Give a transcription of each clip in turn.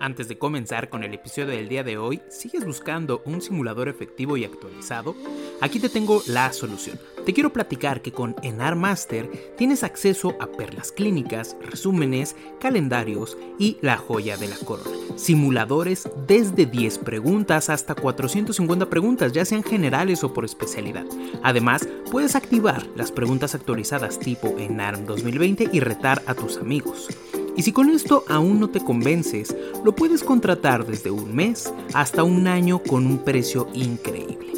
Antes de comenzar con el episodio del día de hoy, ¿sigues buscando un simulador efectivo y actualizado? Aquí te tengo la solución. Te quiero platicar que con Enar Master tienes acceso a perlas clínicas, resúmenes, calendarios y la joya de la corona. Simuladores desde 10 preguntas hasta 450 preguntas, ya sean generales o por especialidad. Además, puedes activar las preguntas actualizadas tipo Enarm 2020 y retar a tus amigos. Y si con esto aún no te convences, lo puedes contratar desde un mes hasta un año con un precio increíble.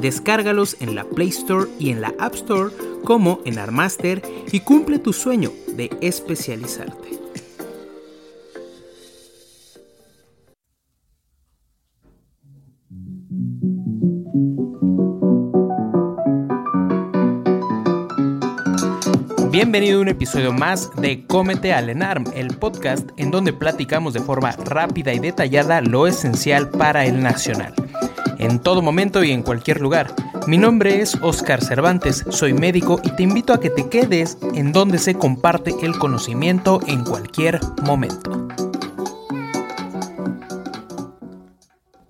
Descárgalos en la Play Store y en la App Store como en Armaster y cumple tu sueño de especializarte. Bienvenido a un episodio más de Cómete al ENARM, el podcast en donde platicamos de forma rápida y detallada lo esencial para el nacional. En todo momento y en cualquier lugar. Mi nombre es Oscar Cervantes, soy médico y te invito a que te quedes en donde se comparte el conocimiento en cualquier momento.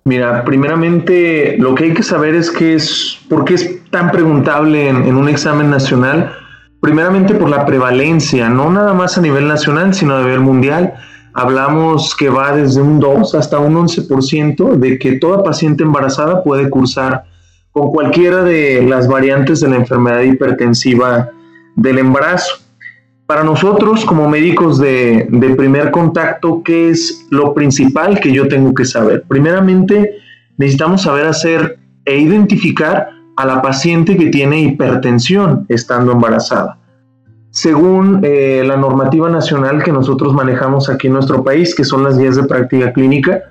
Mira, primeramente lo que hay que saber es que es por qué es tan preguntable en, en un examen nacional primeramente por la prevalencia, no nada más a nivel nacional, sino a nivel mundial. Hablamos que va desde un 2 hasta un 11% de que toda paciente embarazada puede cursar con cualquiera de las variantes de la enfermedad hipertensiva del embarazo. Para nosotros, como médicos de, primer contacto, ¿qué es lo principal que yo tengo que saber? Primeramente, necesitamos saber hacer e identificar a la paciente que tiene hipertensión estando embarazada. Según eh, la normativa nacional que nosotros manejamos aquí en nuestro país, que son las guías de práctica clínica,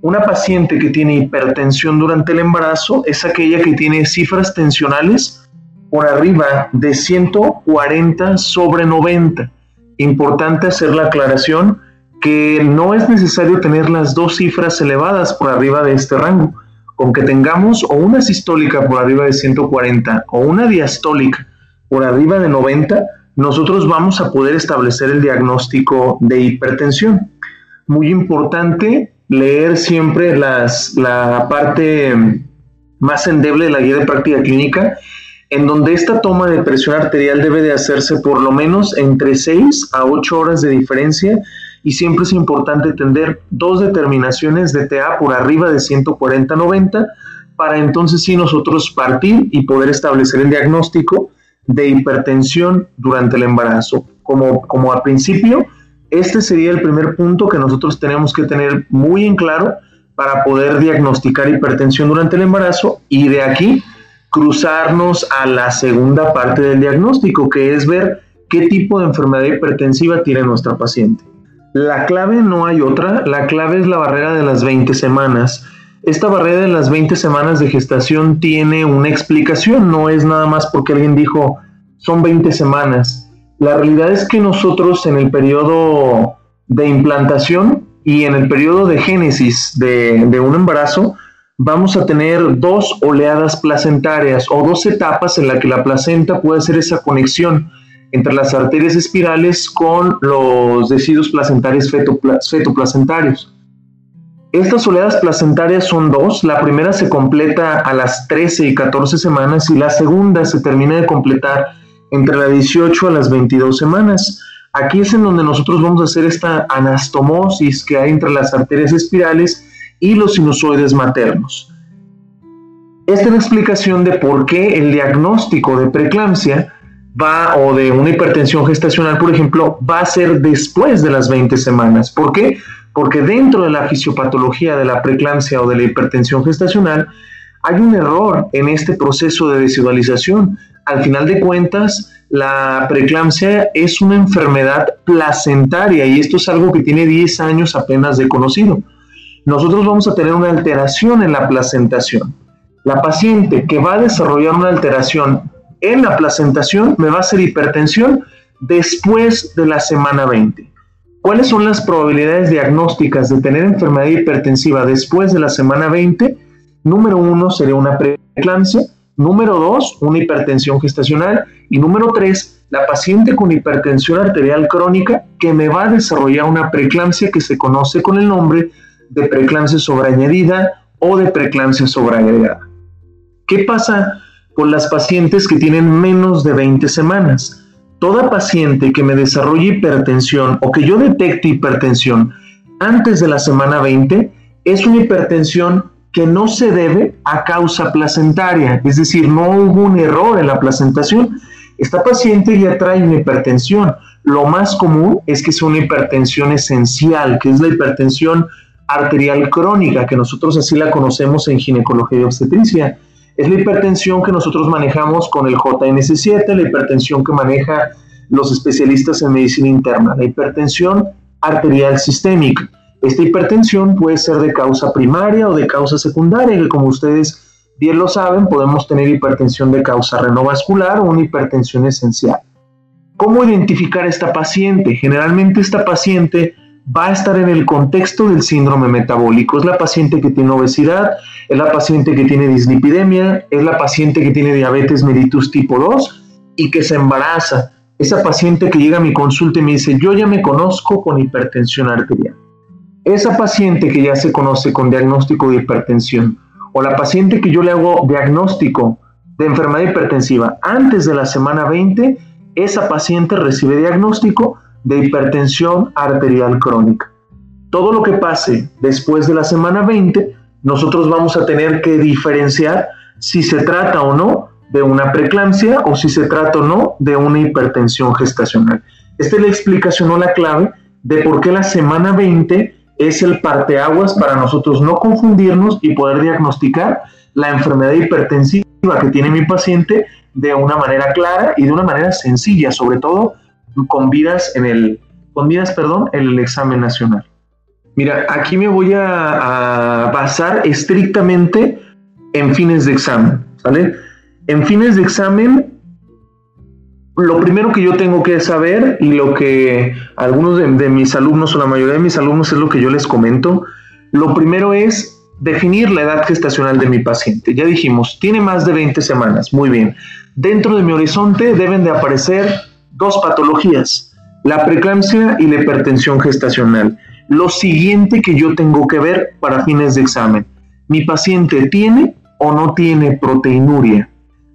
una paciente que tiene hipertensión durante el embarazo es aquella que tiene cifras tensionales por arriba de 140 sobre 90. Importante hacer la aclaración que no es necesario tener las dos cifras elevadas por arriba de este rango con que tengamos o una sistólica por arriba de 140 o una diastólica por arriba de 90, nosotros vamos a poder establecer el diagnóstico de hipertensión. Muy importante leer siempre la parte más endeble de la guía de práctica clínica, en donde esta toma de presión arterial debe de hacerse por lo menos entre 6 a 8 horas de diferencia y siempre es importante tener dos determinaciones de TA por arriba de 140-90 para entonces sí nosotros partir y poder establecer el diagnóstico de hipertensión durante el embarazo. Como, como al principio, este sería el primer punto que nosotros tenemos que tener muy en claro para poder diagnosticar hipertensión durante el embarazo y de aquí cruzarnos a la segunda parte del diagnóstico, que es ver qué tipo de enfermedad hipertensiva tiene nuestra paciente. La clave no hay otra, la clave es la barrera de las 20 semanas. Esta barrera de las 20 semanas de gestación tiene una explicación, no es nada más porque alguien dijo son 20 semanas. La realidad es que nosotros en el periodo de implantación y en el periodo de génesis de, de un embarazo vamos a tener dos oleadas placentarias o dos etapas en las que la placenta puede hacer esa conexión entre las arterias espirales con los deciduos placentarios fetoplacentarios. Estas oleadas placentarias son dos. La primera se completa a las 13 y 14 semanas y la segunda se termina de completar entre las 18 a las 22 semanas. Aquí es en donde nosotros vamos a hacer esta anastomosis que hay entre las arterias espirales y los sinusoides maternos. Esta es la explicación de por qué el diagnóstico de preeclampsia va o de una hipertensión gestacional, por ejemplo, va a ser después de las 20 semanas. ¿Por qué? Porque dentro de la fisiopatología de la preeclampsia o de la hipertensión gestacional hay un error en este proceso de desigualización. Al final de cuentas, la preeclampsia es una enfermedad placentaria y esto es algo que tiene 10 años apenas de conocido nosotros vamos a tener una alteración en la placentación. La paciente que va a desarrollar una alteración en la placentación me va a hacer hipertensión después de la semana 20. ¿Cuáles son las probabilidades diagnósticas de tener enfermedad hipertensiva después de la semana 20? Número uno sería una preeclampsia, número dos, una hipertensión gestacional y número tres, la paciente con hipertensión arterial crónica que me va a desarrollar una preeclampsia que se conoce con el nombre de preeclampsia sobreañadida o de preeclampsia sobreagregada. ¿Qué pasa con las pacientes que tienen menos de 20 semanas? Toda paciente que me desarrolle hipertensión o que yo detecte hipertensión antes de la semana 20 es una hipertensión que no se debe a causa placentaria, es decir, no hubo un error en la placentación. Esta paciente ya trae una hipertensión. Lo más común es que sea una hipertensión esencial, que es la hipertensión arterial crónica, que nosotros así la conocemos en ginecología y obstetricia. Es la hipertensión que nosotros manejamos con el JNS7, la hipertensión que maneja los especialistas en medicina interna, la hipertensión arterial sistémica. Esta hipertensión puede ser de causa primaria o de causa secundaria, que como ustedes bien lo saben, podemos tener hipertensión de causa renovascular o una hipertensión esencial. ¿Cómo identificar a esta paciente? Generalmente esta paciente va a estar en el contexto del síndrome metabólico. Es la paciente que tiene obesidad, es la paciente que tiene dislipidemia, es la paciente que tiene diabetes mellitus tipo 2 y que se embaraza. Esa paciente que llega a mi consulta y me dice, yo ya me conozco con hipertensión arterial. Esa paciente que ya se conoce con diagnóstico de hipertensión o la paciente que yo le hago diagnóstico de enfermedad hipertensiva antes de la semana 20, esa paciente recibe diagnóstico de hipertensión arterial crónica. Todo lo que pase después de la semana 20, nosotros vamos a tener que diferenciar si se trata o no de una preeclampsia o si se trata o no de una hipertensión gestacional. Esta es la explicación o la clave de por qué la semana 20 es el parteaguas para nosotros no confundirnos y poder diagnosticar la enfermedad hipertensiva que tiene mi paciente de una manera clara y de una manera sencilla, sobre todo con vidas en el, con perdón, en el examen nacional. Mira, aquí me voy a, basar estrictamente en fines de examen, ¿vale? En fines de examen, lo primero que yo tengo que saber y lo que algunos de, de, mis alumnos o la mayoría de mis alumnos es lo que yo les comento, lo primero es definir la edad gestacional de mi paciente. Ya dijimos, tiene más de 20 semanas, muy bien. Dentro de mi horizonte deben de aparecer dos patologías, la preeclampsia y la hipertensión gestacional. Lo siguiente que yo tengo que ver para fines de examen, ¿mi paciente tiene o no tiene proteinuria?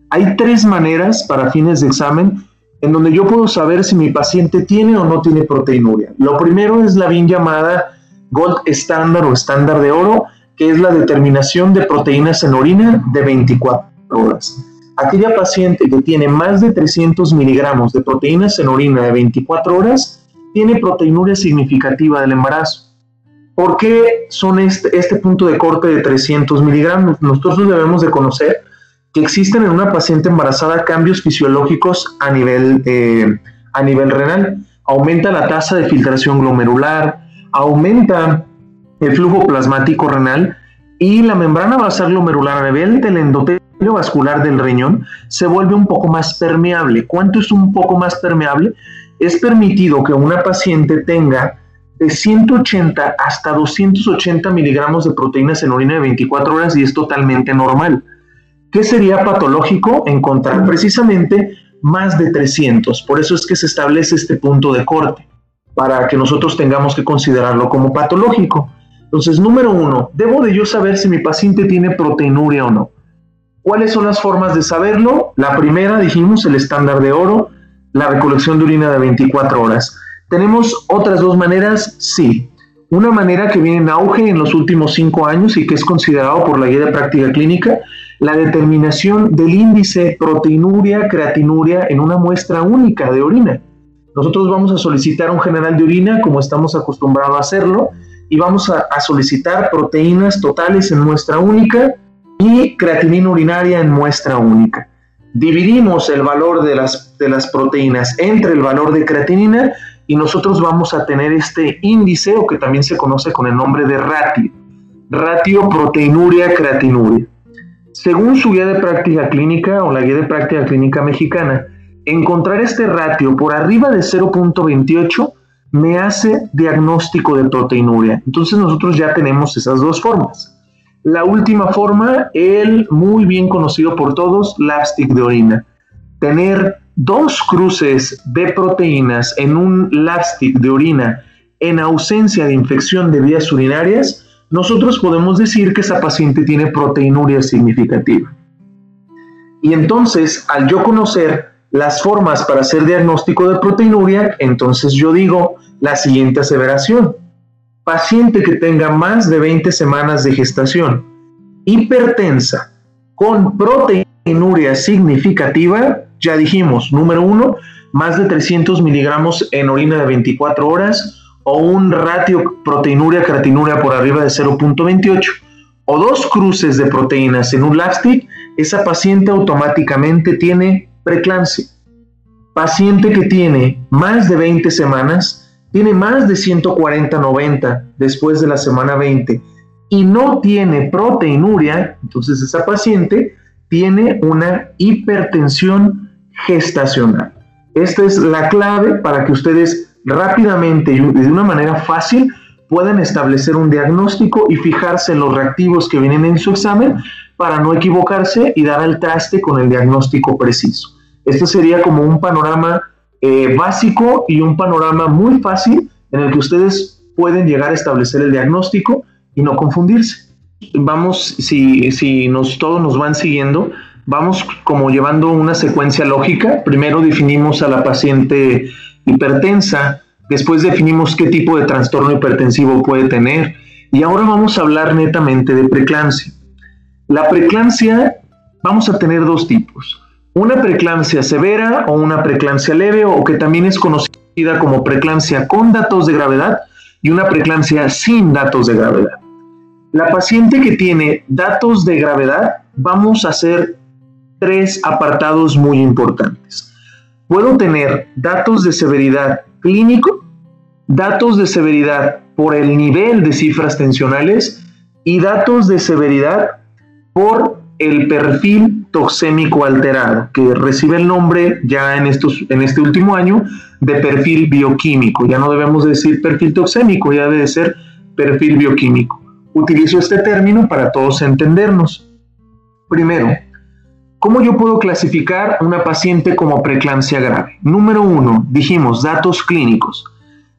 Hay tres maneras para fines de examen en donde yo puedo saber si mi paciente tiene o no tiene proteinuria. Lo primero es la bien llamada Gold Standard o estándar de oro, que es la determinación de proteínas en orina de 24 horas aquella paciente que tiene más de 300 miligramos de proteínas en orina de 24 horas tiene proteinuria significativa del embarazo. ¿Por qué son este, este punto de corte de 300 miligramos? Nosotros debemos de conocer que existen en una paciente embarazada cambios fisiológicos a nivel, eh, a nivel renal. Aumenta la tasa de filtración glomerular, aumenta el flujo plasmático renal y la membrana basal glomerular a nivel del endotelio vascular del riñón se vuelve un poco más permeable. ¿Cuánto es un poco más permeable? Es permitido que una paciente tenga de 180 hasta 280 miligramos de proteínas en orina de 24 horas y es totalmente normal. ¿Qué sería patológico? Encontrar precisamente más de 300. Por eso es que se establece este punto de corte, para que nosotros tengamos que considerarlo como patológico. Entonces, número uno, ¿debo de yo saber si mi paciente tiene proteinuria o no? ¿Cuáles son las formas de saberlo? La primera, dijimos, el estándar de oro, la recolección de orina de 24 horas. ¿Tenemos otras dos maneras? Sí. Una manera que viene en auge en los últimos cinco años y que es considerado por la guía de práctica clínica, la determinación del índice proteinuria, creatinuria en una muestra única de orina. Nosotros vamos a solicitar un general de orina como estamos acostumbrados a hacerlo y vamos a, a solicitar proteínas totales en muestra única y creatinina urinaria en muestra única. Dividimos el valor de las, de las proteínas entre el valor de creatinina y nosotros vamos a tener este índice o que también se conoce con el nombre de ratio. Ratio proteinuria creatinuria. Según su guía de práctica clínica o la guía de práctica clínica mexicana, encontrar este ratio por arriba de 0.28 me hace diagnóstico de proteinuria. Entonces nosotros ya tenemos esas dos formas. La última forma, el muy bien conocido por todos, lapstick de orina. Tener dos cruces de proteínas en un lapstick de orina en ausencia de infección de vías urinarias, nosotros podemos decir que esa paciente tiene proteinuria significativa. Y entonces, al yo conocer las formas para hacer diagnóstico de proteinuria, entonces yo digo la siguiente aseveración paciente que tenga más de 20 semanas de gestación, hipertensa, con proteinuria significativa, ya dijimos, número uno, más de 300 miligramos en orina de 24 horas o un ratio proteinuria creatinuria por arriba de 0.28 o dos cruces de proteínas en un lapstick, esa paciente automáticamente tiene preeclampsia. Paciente que tiene más de 20 semanas, tiene más de 140-90 después de la semana 20 y no tiene proteinuria, entonces esa paciente tiene una hipertensión gestacional. Esta es la clave para que ustedes rápidamente y de una manera fácil puedan establecer un diagnóstico y fijarse en los reactivos que vienen en su examen para no equivocarse y dar al traste con el diagnóstico preciso. Este sería como un panorama eh, básico y un panorama muy fácil en el que ustedes pueden llegar a establecer el diagnóstico y no confundirse. Vamos, si, si nos, todos nos van siguiendo, vamos como llevando una secuencia lógica. Primero definimos a la paciente hipertensa, después definimos qué tipo de trastorno hipertensivo puede tener y ahora vamos a hablar netamente de preeclampsia. La preeclampsia vamos a tener dos tipos una preeclampsia severa o una preeclampsia leve o que también es conocida como preeclampsia con datos de gravedad y una preeclampsia sin datos de gravedad. La paciente que tiene datos de gravedad, vamos a hacer tres apartados muy importantes. Puedo tener datos de severidad clínico, datos de severidad por el nivel de cifras tensionales y datos de severidad por el perfil toxémico alterado, que recibe el nombre ya en, estos, en este último año de perfil bioquímico. Ya no debemos decir perfil toxémico, ya debe ser perfil bioquímico. Utilizo este término para todos entendernos. Primero, ¿cómo yo puedo clasificar una paciente como preeclampsia grave? Número uno, dijimos datos clínicos.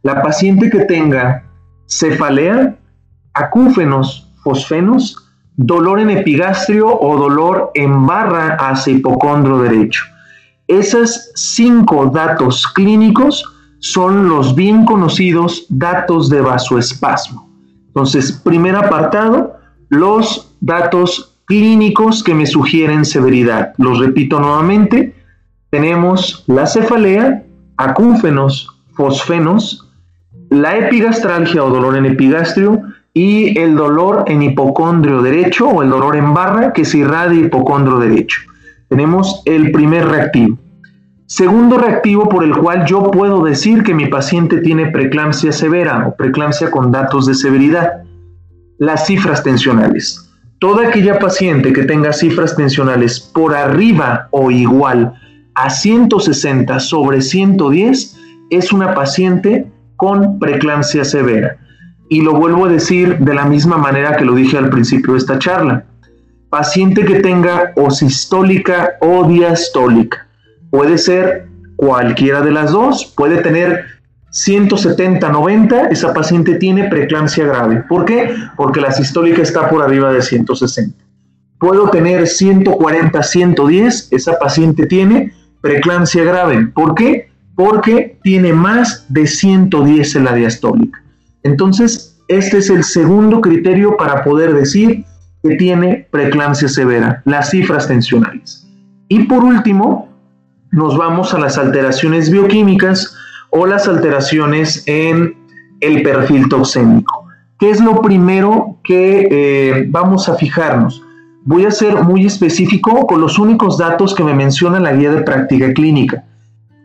La paciente que tenga cefalea, acúfenos, fosfenos, dolor en epigastrio o dolor en barra hacia hipocondro derecho. Esos cinco datos clínicos son los bien conocidos datos de vasoespasmo. Entonces, primer apartado, los datos clínicos que me sugieren severidad. Los repito nuevamente, tenemos la cefalea, acúfenos, fosfenos, la epigastralgia o dolor en epigastrio, y el dolor en hipocondrio derecho o el dolor en barra que se irradia hipocondrio derecho. Tenemos el primer reactivo. Segundo reactivo por el cual yo puedo decir que mi paciente tiene preeclampsia severa o preeclampsia con datos de severidad. Las cifras tensionales. Toda aquella paciente que tenga cifras tensionales por arriba o igual a 160 sobre 110 es una paciente con preeclampsia severa. Y lo vuelvo a decir de la misma manera que lo dije al principio de esta charla. Paciente que tenga o sistólica o diastólica. Puede ser cualquiera de las dos. Puede tener 170, 90, esa paciente tiene preeclampsia grave. ¿Por qué? Porque la sistólica está por arriba de 160. Puedo tener 140, 110, esa paciente tiene preeclampsia grave. ¿Por qué? Porque tiene más de 110 en la diastólica. Entonces, este es el segundo criterio para poder decir que tiene preeclampsia severa, las cifras tensionales. Y por último, nos vamos a las alteraciones bioquímicas o las alteraciones en el perfil toxémico. ¿Qué es lo primero que eh, vamos a fijarnos? Voy a ser muy específico con los únicos datos que me menciona la guía de práctica clínica.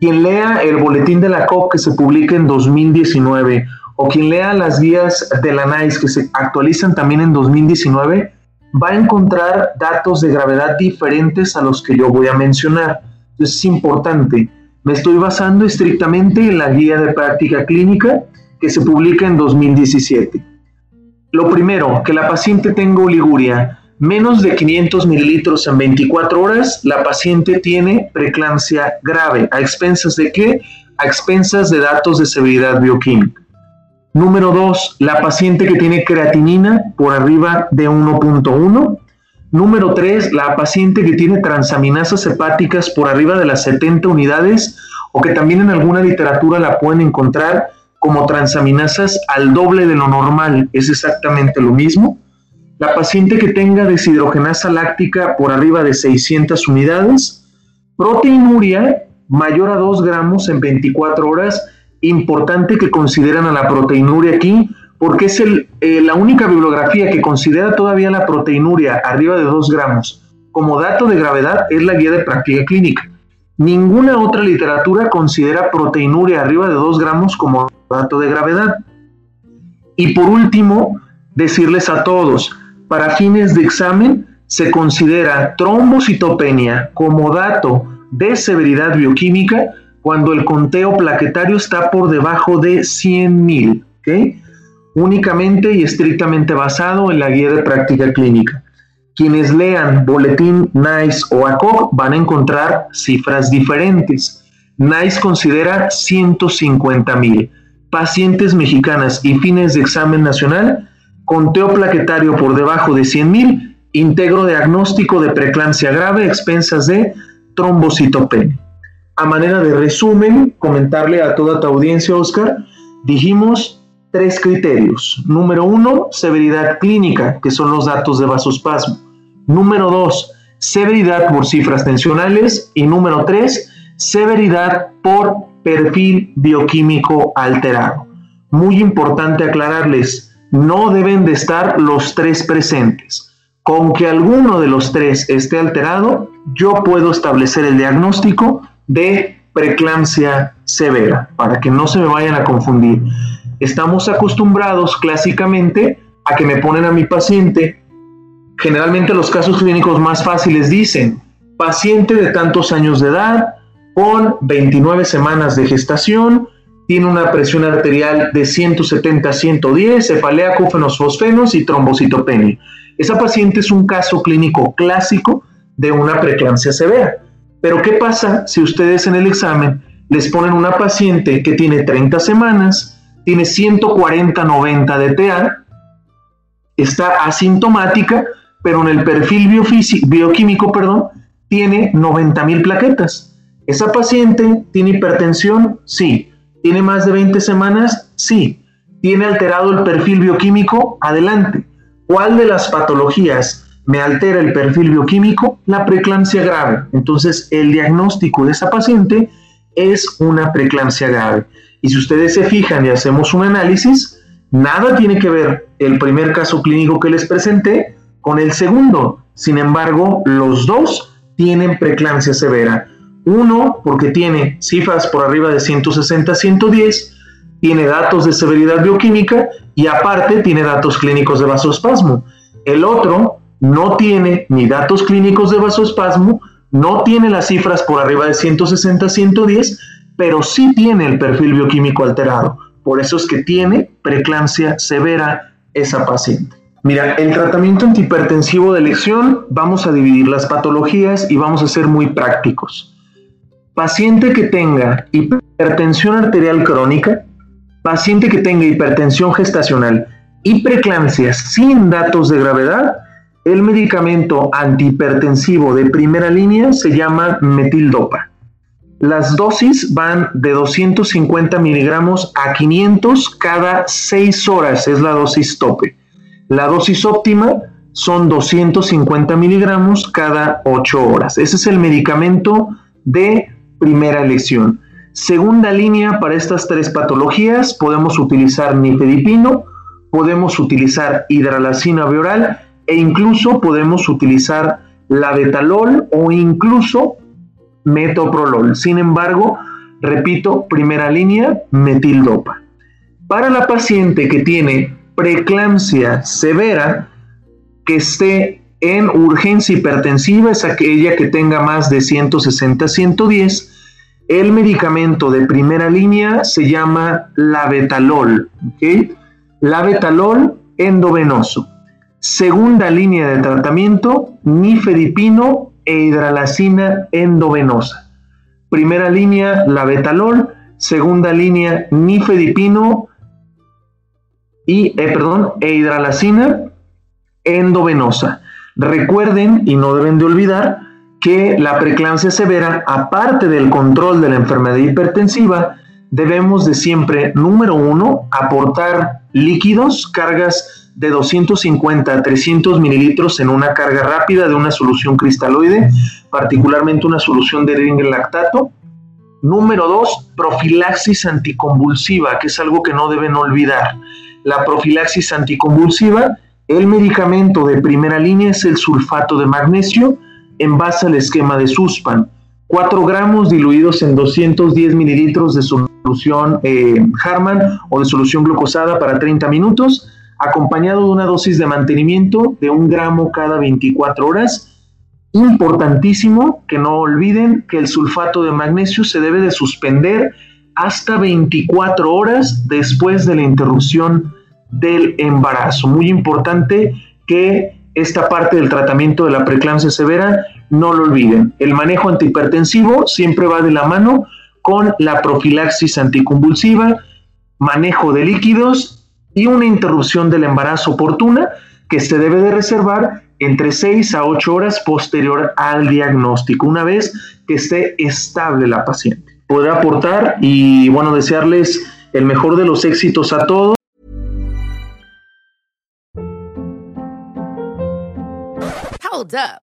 Quien lea el boletín de la COP que se publica en 2019 o quien lea las guías de la NICE que se actualizan también en 2019, va a encontrar datos de gravedad diferentes a los que yo voy a mencionar. Es importante me estoy basando estrictamente en la guía de práctica clínica que se publica en 2017. Lo primero, que la paciente tenga oliguria menos de 500 mililitros en 24 horas, la paciente tiene preeclampsia grave. ¿A expensas de qué? A expensas de datos de severidad bioquímica. Número 2, la paciente que tiene creatinina por arriba de 1.1 Número 3, la paciente que tiene transaminasas hepáticas por arriba de las 70 unidades o que también en alguna literatura la pueden encontrar como transaminasas al doble de lo normal, es exactamente lo mismo. La paciente que tenga deshidrogenasa láctica por arriba de 600 unidades, proteinuria mayor a 2 gramos en 24 horas, importante que consideran a la proteinuria aquí porque es eh, la única bibliografía que considera todavía la proteinuria arriba de 2 gramos como dato de gravedad es la guía de práctica clínica. Ninguna otra literatura considera proteinuria arriba de 2 gramos como dato de gravedad. Y por último, decirles a todos, para fines de examen se considera trombocitopenia como dato de severidad bioquímica cuando el conteo plaquetario está por debajo de 100.000. ¿okay? únicamente y estrictamente basado en la guía de práctica clínica. Quienes lean Boletín NICE o ACOC van a encontrar cifras diferentes. NICE considera 150 mil pacientes mexicanas y fines de examen nacional, conteo plaquetario por debajo de 100 mil, diagnóstico de preeclampsia grave, expensas de trombocitopenia. A manera de resumen, comentarle a toda tu audiencia, Oscar, dijimos tres criterios. Número uno, severidad clínica, que son los datos de vasospasmo. Número dos, severidad por cifras tensionales. Y número tres, severidad por perfil bioquímico alterado. Muy importante aclararles, no deben de estar los tres presentes. Con que alguno de los tres esté alterado, yo puedo establecer el diagnóstico de preeclampsia severa, para que no se me vayan a confundir estamos acostumbrados clásicamente a que me ponen a mi paciente, generalmente los casos clínicos más fáciles dicen, paciente de tantos años de edad, con 29 semanas de gestación, tiene una presión arterial de 170 a 110, cefalea, cúfenos, fosfenos y trombocitopenia. Esa paciente es un caso clínico clásico de una preeclampsia severa. Pero ¿qué pasa si ustedes en el examen les ponen una paciente que tiene 30 semanas, tiene 140-90 de TA, está asintomática, pero en el perfil bioquímico perdón, tiene 90.000 plaquetas. ¿Esa paciente tiene hipertensión? Sí. ¿Tiene más de 20 semanas? Sí. ¿Tiene alterado el perfil bioquímico? Adelante. ¿Cuál de las patologías me altera el perfil bioquímico? La preeclampsia grave. Entonces, el diagnóstico de esa paciente es una preeclampsia grave. Y si ustedes se fijan y hacemos un análisis, nada tiene que ver el primer caso clínico que les presenté con el segundo. Sin embargo, los dos tienen preeclampsia severa. Uno porque tiene cifras por arriba de 160-110, tiene datos de severidad bioquímica y aparte tiene datos clínicos de vasospasmo. El otro no tiene ni datos clínicos de vasospasmo, no tiene las cifras por arriba de 160-110, pero sí tiene el perfil bioquímico alterado. Por eso es que tiene preeclampsia severa esa paciente. Mira, el tratamiento antihipertensivo de elección, vamos a dividir las patologías y vamos a ser muy prácticos. Paciente que tenga hipertensión arterial crónica, paciente que tenga hipertensión gestacional y preeclampsia sin datos de gravedad, el medicamento antihipertensivo de primera línea se llama metildopa. Las dosis van de 250 miligramos a 500 cada 6 horas, es la dosis tope. La dosis óptima son 250 miligramos cada 8 horas. Ese es el medicamento de primera elección. Segunda línea para estas tres patologías, podemos utilizar nifedipino, podemos utilizar hidralacina bioral e incluso podemos utilizar la betalol o incluso metoprolol. Sin embargo, repito, primera línea, metildopa. Para la paciente que tiene preeclampsia severa, que esté en urgencia hipertensiva, es aquella que tenga más de 160-110, el medicamento de primera línea se llama labetalol, ¿ok? Labetalol endovenoso. Segunda línea de tratamiento, nifedipino e hidralacina endovenosa. Primera línea, la betalol. Segunda línea, nifedipino y, eh, perdón, e hidralacina endovenosa. Recuerden y no deben de olvidar que la preeclampsia severa, aparte del control de la enfermedad hipertensiva, debemos de siempre, número uno, aportar líquidos, cargas de 250 a 300 mililitros en una carga rápida de una solución cristaloide, particularmente una solución de lactato. Número dos, profilaxis anticonvulsiva, que es algo que no deben olvidar. La profilaxis anticonvulsiva, el medicamento de primera línea es el sulfato de magnesio en base al esquema de SUSPAN. 4 gramos diluidos en 210 mililitros de solución eh, Harman o de solución glucosada para 30 minutos acompañado de una dosis de mantenimiento de un gramo cada 24 horas. Importantísimo que no olviden que el sulfato de magnesio se debe de suspender hasta 24 horas después de la interrupción del embarazo. Muy importante que esta parte del tratamiento de la preeclampsia severa no lo olviden. El manejo antihipertensivo siempre va de la mano con la profilaxis anticonvulsiva, manejo de líquidos y una interrupción del embarazo oportuna que se debe de reservar entre 6 a 8 horas posterior al diagnóstico, una vez que esté estable la paciente. Podrá aportar y bueno, desearles el mejor de los éxitos a todos. Hold up.